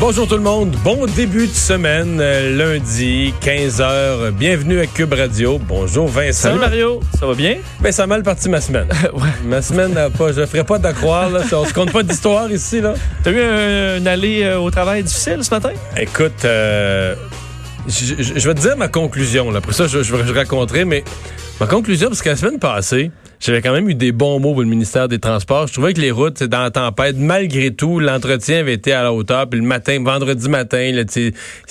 Bonjour tout le monde, bon début de semaine, euh, lundi, 15h. Bienvenue à Cube Radio. Bonjour Vincent. Salut Mario, ça va bien? Ben, ça a mal parti ma semaine. ouais. Ma semaine n'a pas, je ferai pas d'accroire, là. On se compte pas d'histoire ici, là. T'as eu un, une allée euh, au travail difficile ce matin? Écoute, euh, je, je- je vais te dire ma conclusion, là. Après ça, je, je, je raconterai, mais ma conclusion, parce que la semaine passée, j'avais quand même eu des bons mots pour le ministère des Transports. Je trouvais que les routes, c'est dans la tempête. Malgré tout, l'entretien avait été à la hauteur. Puis le matin, vendredi matin, là,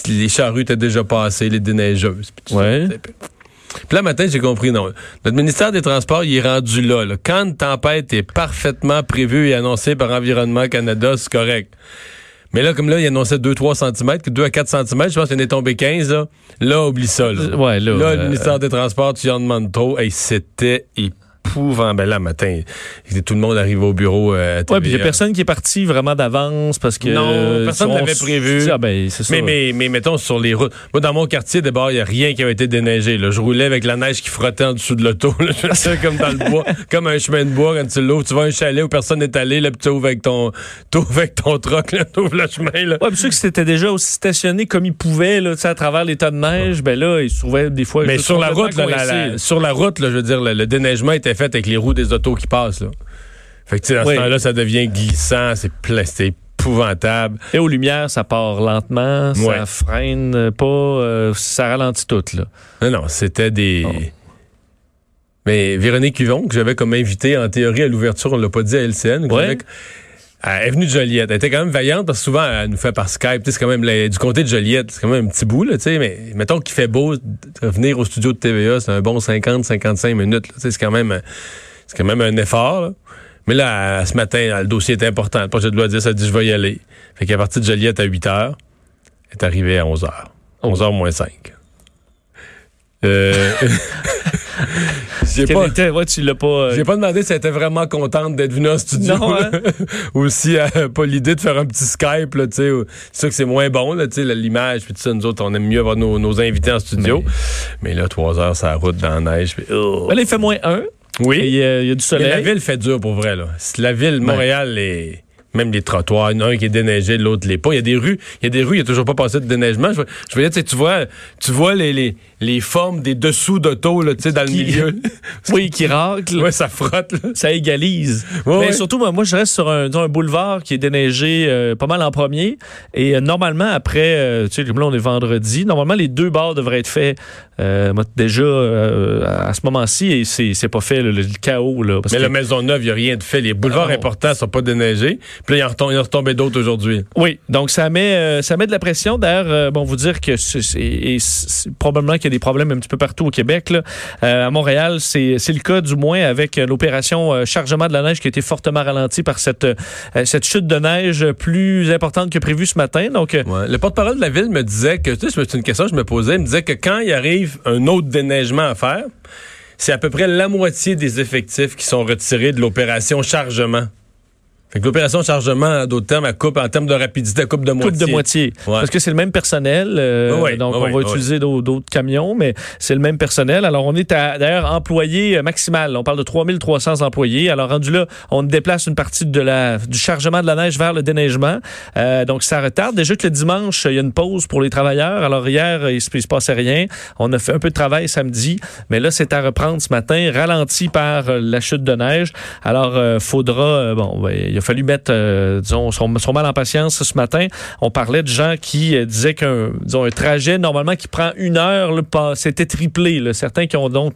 les charrues étaient déjà passées, les déneigeuses. puis. Ouais. Puis là, matin, j'ai compris, non. Notre ministère des Transports, il est rendu là, là. Quand une tempête est parfaitement prévue et annoncée par Environnement Canada, c'est correct. Mais là, comme là, il annonçait 2-3 cm, que 2 à 4 cm, je pense qu'il en est tombé 15, là. Là, oublie ça, là. Ouais, là, Là, euh, le ministère des Transports, tu en demandes trop. Hey, c'était épouvantable. Ben là, matin, tout le monde arrive au bureau euh, Ouais, puis il y a personne qui est parti vraiment d'avance parce que. Non, euh, personne on l'avait s- prévu. Ah, ben, ça. Mais, mais, mais mettons sur les routes. Moi, dans mon quartier, d'abord, il n'y a rien qui avait été déneigé. Là. Je roulais avec la neige qui frottait en dessous de l'auto. Je comme dans le bois, comme un chemin de bois quand tu l'ouvres. Tu vas à un chalet où personne n'est allé, là, puis tu ouvres avec ton, t'ouvres avec ton troc, là, tu ouvres le chemin. Là. Ouais, puis ceux qui s'étaient déjà aussi stationnés comme ils pouvaient, là, à travers les tas de neige, ben là, ils se trouvaient des fois. Mais sur la route, là, la- la- coincés. sur la route, là, je veux dire, le, le déneigement était fait avec les roues des autos qui passent. Là. Fait que, tu sais, dans Oui. ce temps-là, ça devient glissant, c'est c'est épouvantable. Et aux lumières, ça part lentement, ça Ouais. freine pas, euh, ça ralentit tout, là. Non, non, c'était des. Oh. Mais Véronique Yvon, que j'avais comme invité en théorie à l'ouverture, on l'a pas dit à LCN. Ouais. Elle est venue de Joliette. Elle était quand même vaillante parce que souvent, elle nous fait par Skype. C'est quand même du comté de Joliette. C'est quand même un petit bout, là. Mais mettons qu'il fait beau, venir au studio de TVA, c'est un bon 50-55 minutes. C'est quand même, c'est quand même un effort. là. Mais là, ce matin, le dossier est important. Le projet de loi 10 a dit je vais y aller. Fait qu'à partir de Joliette à 8 h, elle est arrivée à 11 h. 11 h moins 5. Euh, pas, était- ouais, tu l'as pas. euh, j'ai pas demandé si elle était vraiment contente d'être venue en studio. Non, hein? Ou si elle a pas l'idée de faire un petit Skype, là, tu sais. C'est sûr que c'est moins bon, là, tu sais, l'image, puis tout ça. Nous autres, on aime mieux avoir nos, nos invités en studio. Mais, là, trois heures, ça route dans la neige. puis, oh. Ben il fait moins un. Oui. Et, euh, il y a du soleil. la ville fait dur pour vrai, là. La ville, Montréal, les- même les trottoirs, un qui est déneigé, l'autre l'est pas. Il y a des rues, il y a des rues, il n'y a toujours pas passé de déneigement. Je, je veux dire, tu vois, tu vois les, les, les formes des dessous d'auto, là, tu sais, dans le milieu. Oui, qui racle. ouais, ça frotte, là. ça égalise. Ouais, mais ouais. surtout, moi, moi, je reste sur un, un boulevard qui est déneigé euh, pas mal en premier. Et euh, normalement, après, euh, tu sais, là, on est vendredi, normalement, les deux bords devraient être faits moi, déjà à ce moment-ci. Et c'est pas fait, le, le chaos. Là, parce Mais que- la Maisonneuve, il n'y a rien de fait. Les boulevards Ah importants sont pas déneigés. Puis là, il en retombé d'autres aujourd'hui. Oui, donc ça met, euh, ça met de la pression. D'ailleurs, euh, bon, vous dire que c'est probablement qu'il y a des problèmes un petit peu partout au Québec. Là. Euh, à Montréal, c'est c'est le cas du moins avec euh, l'opération euh, chargement de la neige qui a été fortement ralentie par cette, euh, cette chute de neige plus importante que prévu ce matin. Donc, Ouais. Le porte-parole de la ville me disait que, tu sais, c'est une question que je me posais, il me disait que quand il arrive un autre déneigement à faire, c'est à peu près la moitié des effectifs qui sont retirés de l'opération chargement. Fait que l'opération chargement, en d'autres termes, coupe en termes de rapidité, elle coupe de moitié. coupe de moitié. Ouais. Parce que c'est le même personnel. euh, donc, on va utiliser d'au- d'autres camions, mais c'est le même personnel. Alors, on est à, d'ailleurs employé euh, maximal. On parle de 3300 employés. Alors, rendu là, on déplace une partie de la, du chargement de la neige vers le déneigement. Euh, donc, ça retarde. Déjà que le dimanche, il y a une pause pour les travailleurs. Alors, hier, il se, il se passait rien. On a fait un peu de travail samedi, mais là, c'est à reprendre ce matin, ralenti par euh, la chute de neige. Alors, euh, faudra, bon, ben, il a fallu mettre, euh, disons, son, mal en patience ce matin. On parlait de gens qui euh, disaient qu'un, un trajet normalement qui prend une heure, c'était triplé. Certains qui ont donc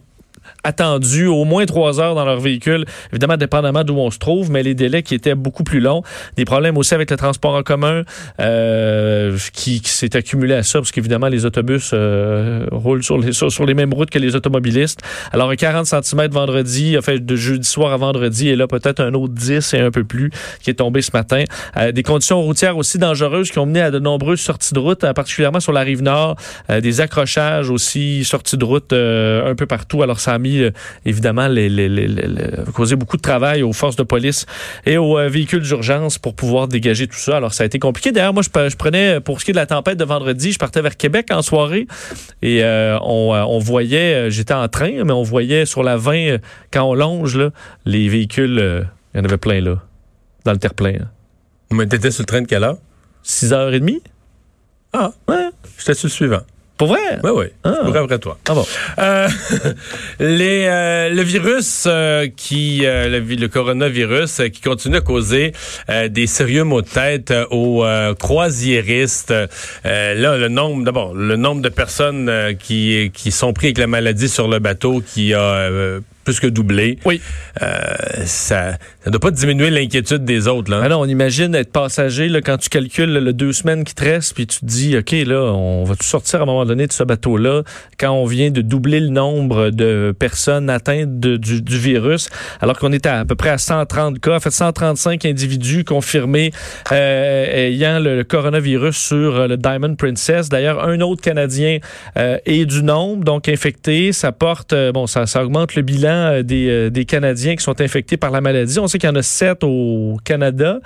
attendu au moins trois heures dans leur véhicule, évidemment dépendamment d'où on se trouve, mais les délais qui étaient beaucoup plus longs. Des problèmes aussi avec le transport en commun euh, qui, qui s'est accumulé à ça, parce qu'évidemment les autobus euh, roulent sur les, sur, les mêmes routes que les automobilistes. Alors un 40 cm vendredi, en fait de jeudi soir à vendredi, et là peut-être un autre 10 et un peu plus qui est tombé ce matin. Euh, des conditions routières aussi dangereuses qui ont mené à de nombreuses sorties de route, euh, particulièrement sur la rive nord, Euh, des accrochages aussi, sorties de route euh, un peu partout. Alors ça ça a mis, évidemment, les, les, les, causé beaucoup de travail aux forces de police et aux véhicules d'urgence pour pouvoir dégager tout ça. Alors, ça a été compliqué. D'ailleurs, moi, je, je, prenais, pour ce qui est de la tempête de vendredi, je partais vers Québec en soirée et on, on, voyait, j'étais en train, mais on voyait sur la 20, quand on longe, là, les véhicules, il y en avait plein là, dans le terre-plein. Mais t'étais sur le train de quelle heure? 6h30. Ah, ouais. J'étais sur le suivant. Pour vrai? Oui, oui. Ah. Je après toi. Ah bon. Euh, les, euh, le virus euh, qui, le, le, coronavirus qui continue à causer des sérieux maux de tête aux croisiéristes. là, le nombre, d'abord, le nombre de personnes qui, qui sont pris avec la maladie sur le bateau qui a plus que doublé. Oui. Euh, ça ne doit pas diminuer l'inquiétude des autres. Là. Ah non, on imagine être passager là, quand tu calcules le deux semaines qui te restent, puis tu te dis, OK, là, on va tout sortir à un moment donné de ce bateau-là quand on vient de doubler le nombre de personnes atteintes du, du, virus, alors qu'on est à, peu près à 130 cas, en fait 135 individus confirmés euh, ayant le, coronavirus sur euh, le Diamond Princess. D'ailleurs, un autre Canadien euh, est du nombre, donc infecté. Ça porte, euh, bon, ça, ça augmente le bilan euh, euh, des, Canadiens qui sont infectés par la maladie. On sait qu'il y en a sept au Canada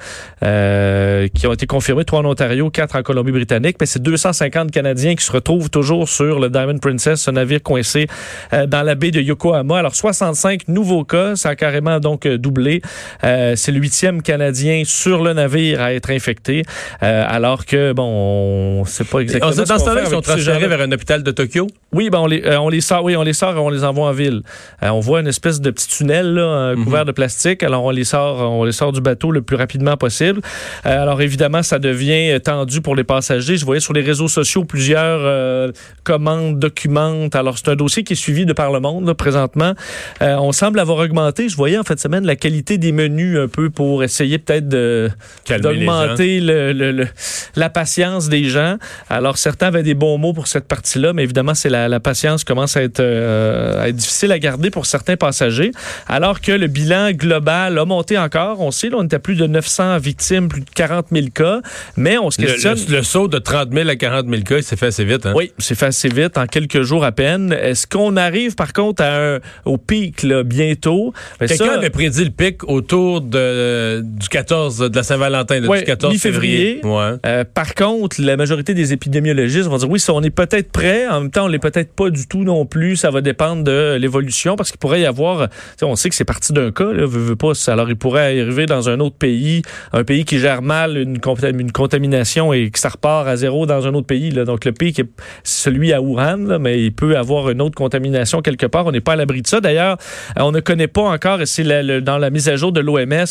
euh, qui ont été confirmés, trois en Ontario, quatre en Colombie-Britannique. Mais c'est 250 Canadiens qui se retrouvent toujours sur le Diamond Princess, ce navire coincé dans la baie de Yokohama. Alors 65 nouveaux cas, ça a carrément donc doublé. c'est le huitième Canadien sur le navire à être infecté, alors que bon, on sait pas exactement. On, dans ce temps-là, ils sont transférés vers un hôpital de Tokyo? Oui, ben on les, on les sort, oui, on les sort, et on les envoie en ville. on voit une espèce de petit tunnel là, mhm. couvert de plastique. Alors on les sort, on les sort du bateau le plus rapidement possible. Euh, alors évidemment, ça devient tendu pour les passagers. Je voyais sur les réseaux sociaux plusieurs euh, commandes, documents. Alors c'est un dossier qui est suivi de par le monde présentement. Euh, on semble avoir augmenté. Je voyais en fait semaine la qualité des menus un peu pour essayer peut-être de d'augmenter le, la patience des gens. Alors certains avaient des bons mots pour cette partie-là, mais évidemment c'est la, la, patience commence à être, à être difficile à garder pour certains passagers, alors que le bilan global a monté encore. On sait, là, on était à plus de 900 victimes, plus de 40 000 cas, mais on se questionne... Le, saut de 30 000 à 40 000 cas, il s'est fait assez vite. Hein? Oui, c'est fait assez vite, en quelques jours à peine. Est-ce qu'on arrive, par contre, à un, au pic là, bientôt? Quelqu'un avait prédit le pic autour de, du 14, de la Saint-Valentin, du 14 février. Euh, par contre, la majorité des épidémiologistes vont dire, oui, ça, on est peut-être prêt. En même temps, on l'est peut-être pas du tout non plus. Ça va dépendre de l'évolution, parce qu'il pourrait y avoir, on sait que c'est parti d'un cas, là, veut, pas, alors il pourrait arriver dans un autre pays, un pays qui gère mal une, contamination et que ça repart à zéro dans un autre pays. Donc le pays qui est celui à Wuhan, mais il peut avoir une autre contamination quelque part. On n'est pas à l'abri de ça. D'ailleurs, on ne connaît pas encore, et c'est dans la mise à jour de l'OMS,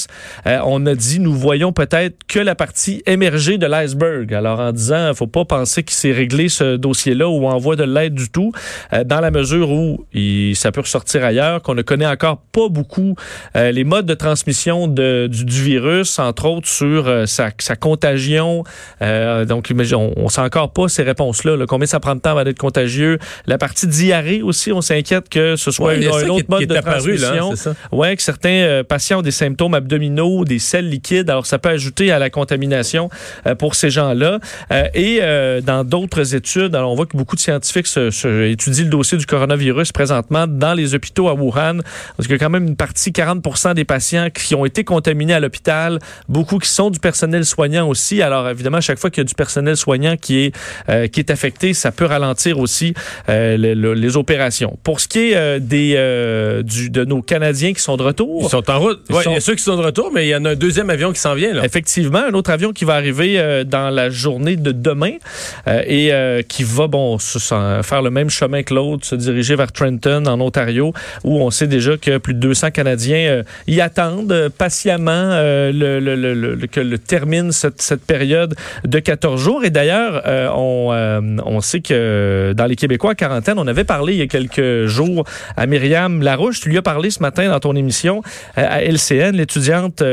euh, on a dit nous voyons peut-être que la partie émergée de l'iceberg. Alors en disant, il faut pas penser qu'il s'est réglé ce dossier-là ou envoie de l'aide du tout, euh, dans la mesure où ça peut ressortir ailleurs, qu'on ne connaît encore pas beaucoup euh, les modes de transmission de, du, du, virus, entre autres sur euh, sa, sa, contagion. Euh, donc, on, on sait encore pas ces réponses-là. Là, combien ça prend de temps avant d'être contagieux? La partie diarrhée aussi, on s'inquiète que ce soit ouais, un, autre mode de transmission. Oui, que certains patients ont des symptômes abdominaux, des selles liquides. Alors, ça peut ajouter à la contamination pour ces gens-là. et dans d'autres études, alors on voit que beaucoup de scientifiques se, se, étudient le dossier du coronavirus présentement dans les hôpitaux à Wuhan parce qu'il y a quand même une partie, 40 des patients qui ont été contaminés à l'hôpital, beaucoup qui sont du personnel soignant aussi. Alors évidemment, chaque fois qu'il y a du personnel soignant qui est euh, qui est affecté, ça peut ralentir aussi euh, les, opérations. Pour ce qui est euh, des du, de nos Canadiens qui sont de retour, ils sont en route. Il y a ceux qui sont de retour, mais il y en a un deuxième avion qui s'en vient. Là. Effectivement, un autre avion qui va arriver dans la journée de demain et qui va bon faire le même chemin que l'autre, se diriger vers Trenton en Ontario, où on sait déjà que plus de 200 Canadiens euh, y attendent euh, patiemment euh, que le termine cette, période de 14 jours. Et d'ailleurs, on, on sait que dans les Québécois à quarantaine, on avait parlé il y a quelques jours à Myriam Larouche. Tu lui as parlé ce matin dans ton émission à LCN, l'étudiante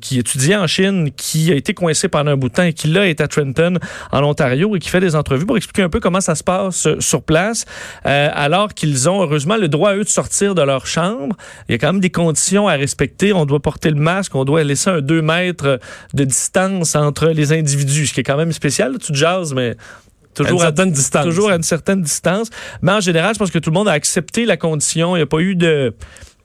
qui étudiait en Chine, qui a été coincée pendant un bout de temps et qui là est à Trenton, en Ontario, et qui fait des entrevues pour expliquer un peu comment ça se passe sur place, alors qu'ils ont heureusement le droit, eux, de sortir de leur chambre. Il y a quand même des conditions à respecter. On doit porter le masque, on doit laisser un 2 mètres de distance entre les individus, ce qui est quand même spécial. Tu te jases, mais toujours à une certaine distance. Toujours à une certaine distance. Mais en général, je pense que tout le monde a accepté la condition. Il n'y a pas eu de...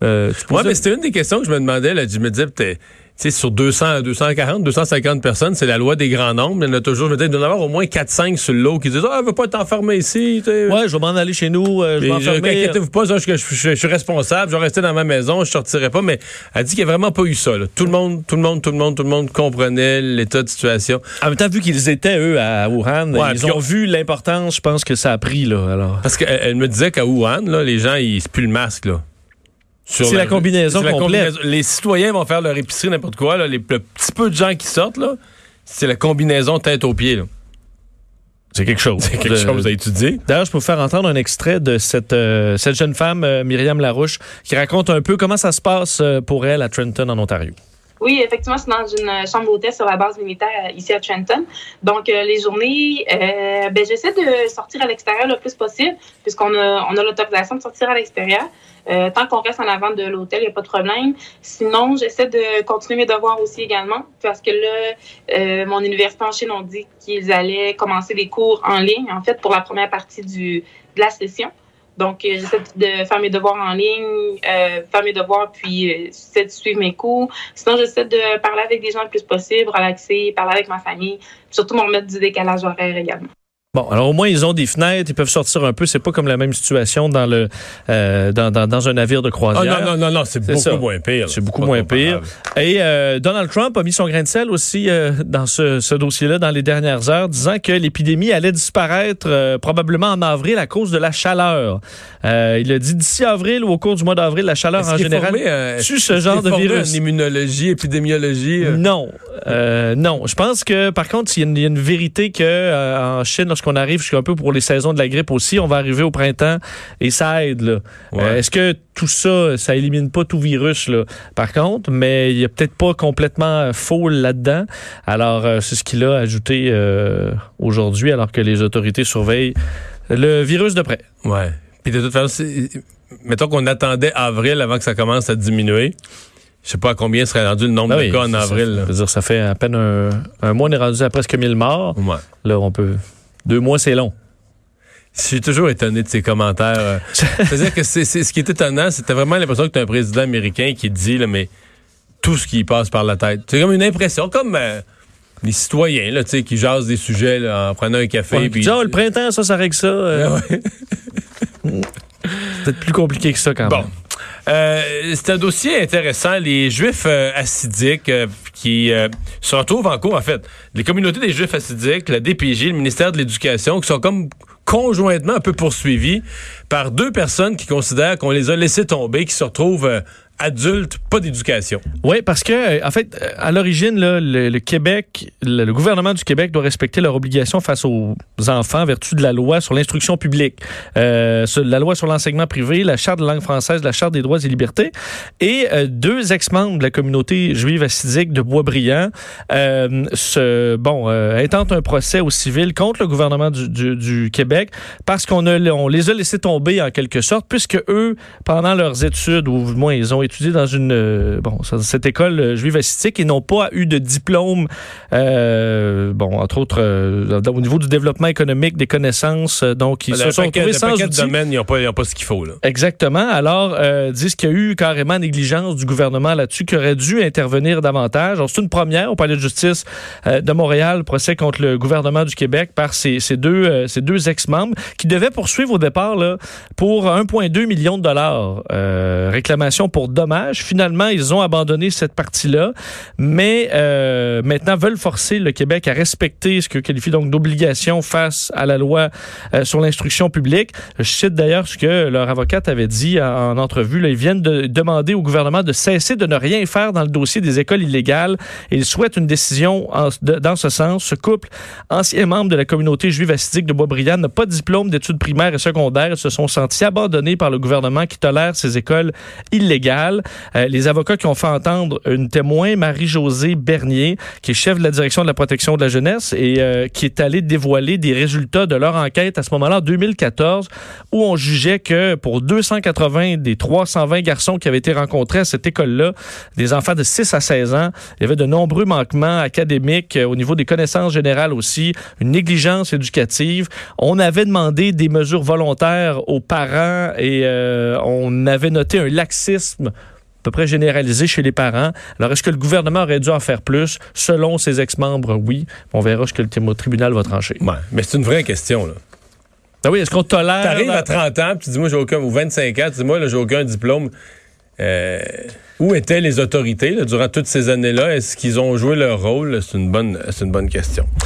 Euh, ouais, mais c'était une des questions que je me demandais. Là, je me disais, peut-être sais, sur 200, 240, 250 personnes, c'est la loi des grands nombres. Il y en a toujours, je me dis, il doit y en avoir au moins 4-5 sur le lot qui disent, ah, elle veut pas t'enfermer ici. Ouais, je vais m'en aller chez nous, euh, je vais m'enfermer. Inquiétez-vous pas, je, je, je, suis responsable, je vais rester dans ma maison, je sortirai pas, mais elle dit qu'il n'y a vraiment pas eu ça. Là. Tout le monde, tout le monde, tout le monde, tout le monde comprenait l'état de situation. En même temps, vu qu'ils étaient, eux, à Wuhan, ils ont vu l'importance, je pense que ça a pris, là, alors. Parce qu'elle elle me disait qu'à Wuhan, là, les gens, ils se puent le masque, là. C'est la, combinaison complète. les citoyens vont faire leur épicerie, n'importe quoi. Là, les, le petit peu de gens qui sortent, là, c'est la combinaison tête aux pieds. C'est quelque chose. C'est quelque chose à étudier. D'ailleurs, je peux vous faire entendre un extrait de cette, euh, cette jeune femme, euh, Myriam Larouche, qui raconte un peu comment ça se passe euh, pour elle à Trenton, en Ontario. Oui, effectivement, c'est dans une chambre d'hôtel sur la base militaire ici à Trenton. Donc, les journées, ben, j'essaie de sortir à l'extérieur le plus possible, puisqu'on a, on a l'autorisation de sortir à l'extérieur. Euh, tant qu'on reste en avant de l'hôtel, il n'y a pas de problème. Sinon, j'essaie de continuer mes devoirs aussi également, parce que là, euh, mon université en Chine ont dit qu'ils allaient commencer des cours en ligne, en fait, pour la première partie du, de la session. Donc, euh, j'essaie de faire mes devoirs en ligne, faire mes devoirs, puis j'essaie de suivre mes cours. Sinon, j'essaie de parler avec des gens le plus possible, relaxer, parler avec ma famille, surtout me remettre du décalage horaire également. Bon, alors au moins ils ont des fenêtres, ils peuvent sortir un peu. C'est pas comme la même situation dans le euh, dans, dans, dans, un navire de croisière. Ah, non non non non, c'est beaucoup moins pire. C'est beaucoup moins pire. Et euh, Donald Trump a mis son grain de sel aussi euh, dans ce, ce dossier-là dans les dernières heures, disant que l'épidémie allait disparaître probablement en avril à cause de la chaleur. Il a dit d'ici avril ou au cours du mois d'avril, la chaleur en général tue ce genre de virus. En immunologie, épidémiologie. Non, non. Je pense que par contre, il y, a une, vérité que en Chine qu'on arrive jusqu'à un peu pour les saisons de la grippe aussi. On va arriver au printemps et ça aide. Euh, est-ce que tout ça, ça élimine pas tout virus, là, par contre, mais il y a peut-être pas complètement faux là-dedans. Alors, euh, c'est ce qu'il a ajouté euh, aujourd'hui, alors que les autorités surveillent le virus de près. Ouais. Puis de toute façon, mettons qu'on attendait avril avant que ça commence à diminuer. Je sais pas à combien serait rendu le nombre ben de cas en avril. Ça, dire, ça fait à peine un, mois, on est rendu à presque 1000 morts. Ouais. Là, on peut deux mois, c'est long. Je suis toujours étonné de ces commentaires. Euh. C'est-à-dire que c'est, ce qui est étonnant, c'était vraiment l'impression que tu as un président américain qui dit, là, mais tout ce qui passe par la tête. C'est comme une impression, comme euh, les citoyens là, qui jasent des sujets en prenant un café. puis, oh, le printemps, ça, ça règle ça. Euh. c'est peut-être plus compliqué que ça quand même. Euh, c'est un dossier intéressant. Les Juifs euh, assidiques euh, qui se retrouvent en cours, en fait. Les communautés des Juifs assidiques, la DPJ, le ministère de l'Éducation, qui sont comme conjointement un peu poursuivis par deux personnes qui considèrent qu'on les a laissés tomber, qui se retrouvent adultes, pas d'éducation. Oui, parce que, euh, en fait, euh, à l'origine, le, Québec, le, gouvernement du Québec doit respecter leurs obligations face aux enfants en vertu de la loi sur l'instruction publique, euh, la loi sur l'enseignement privé, la charte de langue française, la charte des droits et libertés. Et deux ex-membres de la communauté juive assidique de Boisbriand se, bon, intentent un procès au civil contre le gouvernement du, du, Québec parce qu'on on les a laissés tomber en quelque sorte, puisque eux, pendant leurs études, ou du moins ils ont étudié dans une euh, bon cette école euh, juive assistique et n'ont pas eu de diplôme, euh, bon entre autres au niveau du développement économique, des connaissances, donc ils se sont retrouvés sans outils. domaine, ils n'ont pas, pas, ce qu'il faut là. Exactement. Alors disent qu'il y a eu carrément négligence du gouvernement là-dessus, qui aurait dû intervenir davantage. C'est une première au palais de justice de Montréal, procès contre le gouvernement du Québec par ces, ces deux ces deux ex-membres qui devaient poursuivre au départ là pour 1,2 million de dollars réclamation pour dommage. Finalement, ils ont abandonné cette partie-là, mais euh, maintenant veulent forcer le Québec à respecter ce que qualifie donc d'obligation face à la loi euh, sur l'instruction publique. Je cite d'ailleurs ce que leur avocate avait dit en, entrevue. Ils viennent de demander au gouvernement de cesser de ne rien faire dans le dossier des écoles illégales. Ils souhaitent une décision dans ce sens. Ce couple, ancien membre de la communauté juive assidique de Boisbriand, n'a pas de diplôme d'études primaires et secondaires. Ils se sont sentis abandonnés par le gouvernement qui tolère ces écoles illégales. Euh, les avocats qui ont fait entendre une témoin, Marie-Josée Bernier, qui est chef de la direction de la protection de la jeunesse et euh, qui est allée dévoiler des résultats de leur enquête à ce moment-là, en 2014, où on jugeait que pour 280 des 320 garçons qui avaient été rencontrés à cette école-là, des enfants de 6 à 16 ans, il y avait de nombreux manquements académiques euh, au niveau des connaissances générales aussi, une négligence éducative. On avait demandé des mesures volontaires aux parents et euh, on avait noté un laxisme à peu près généralisé chez les parents. Alors, est-ce que le gouvernement aurait dû en faire plus? Selon ses ex-membres, oui. On verra ce que le tribunal va trancher. Ouais, mais c'est une vraie question, là. Ah oui, est-ce qu'on tolère... T'arrives à 30 ans, puis tu dis, moi, j'ai aucun... Ou 25 ans, tu dis, moi, j'ai aucun diplôme. Euh, où étaient les autorités là, durant toutes ces années-là? Est-ce qu'ils ont joué leur rôle? C'est une bonne, c'est une bonne question.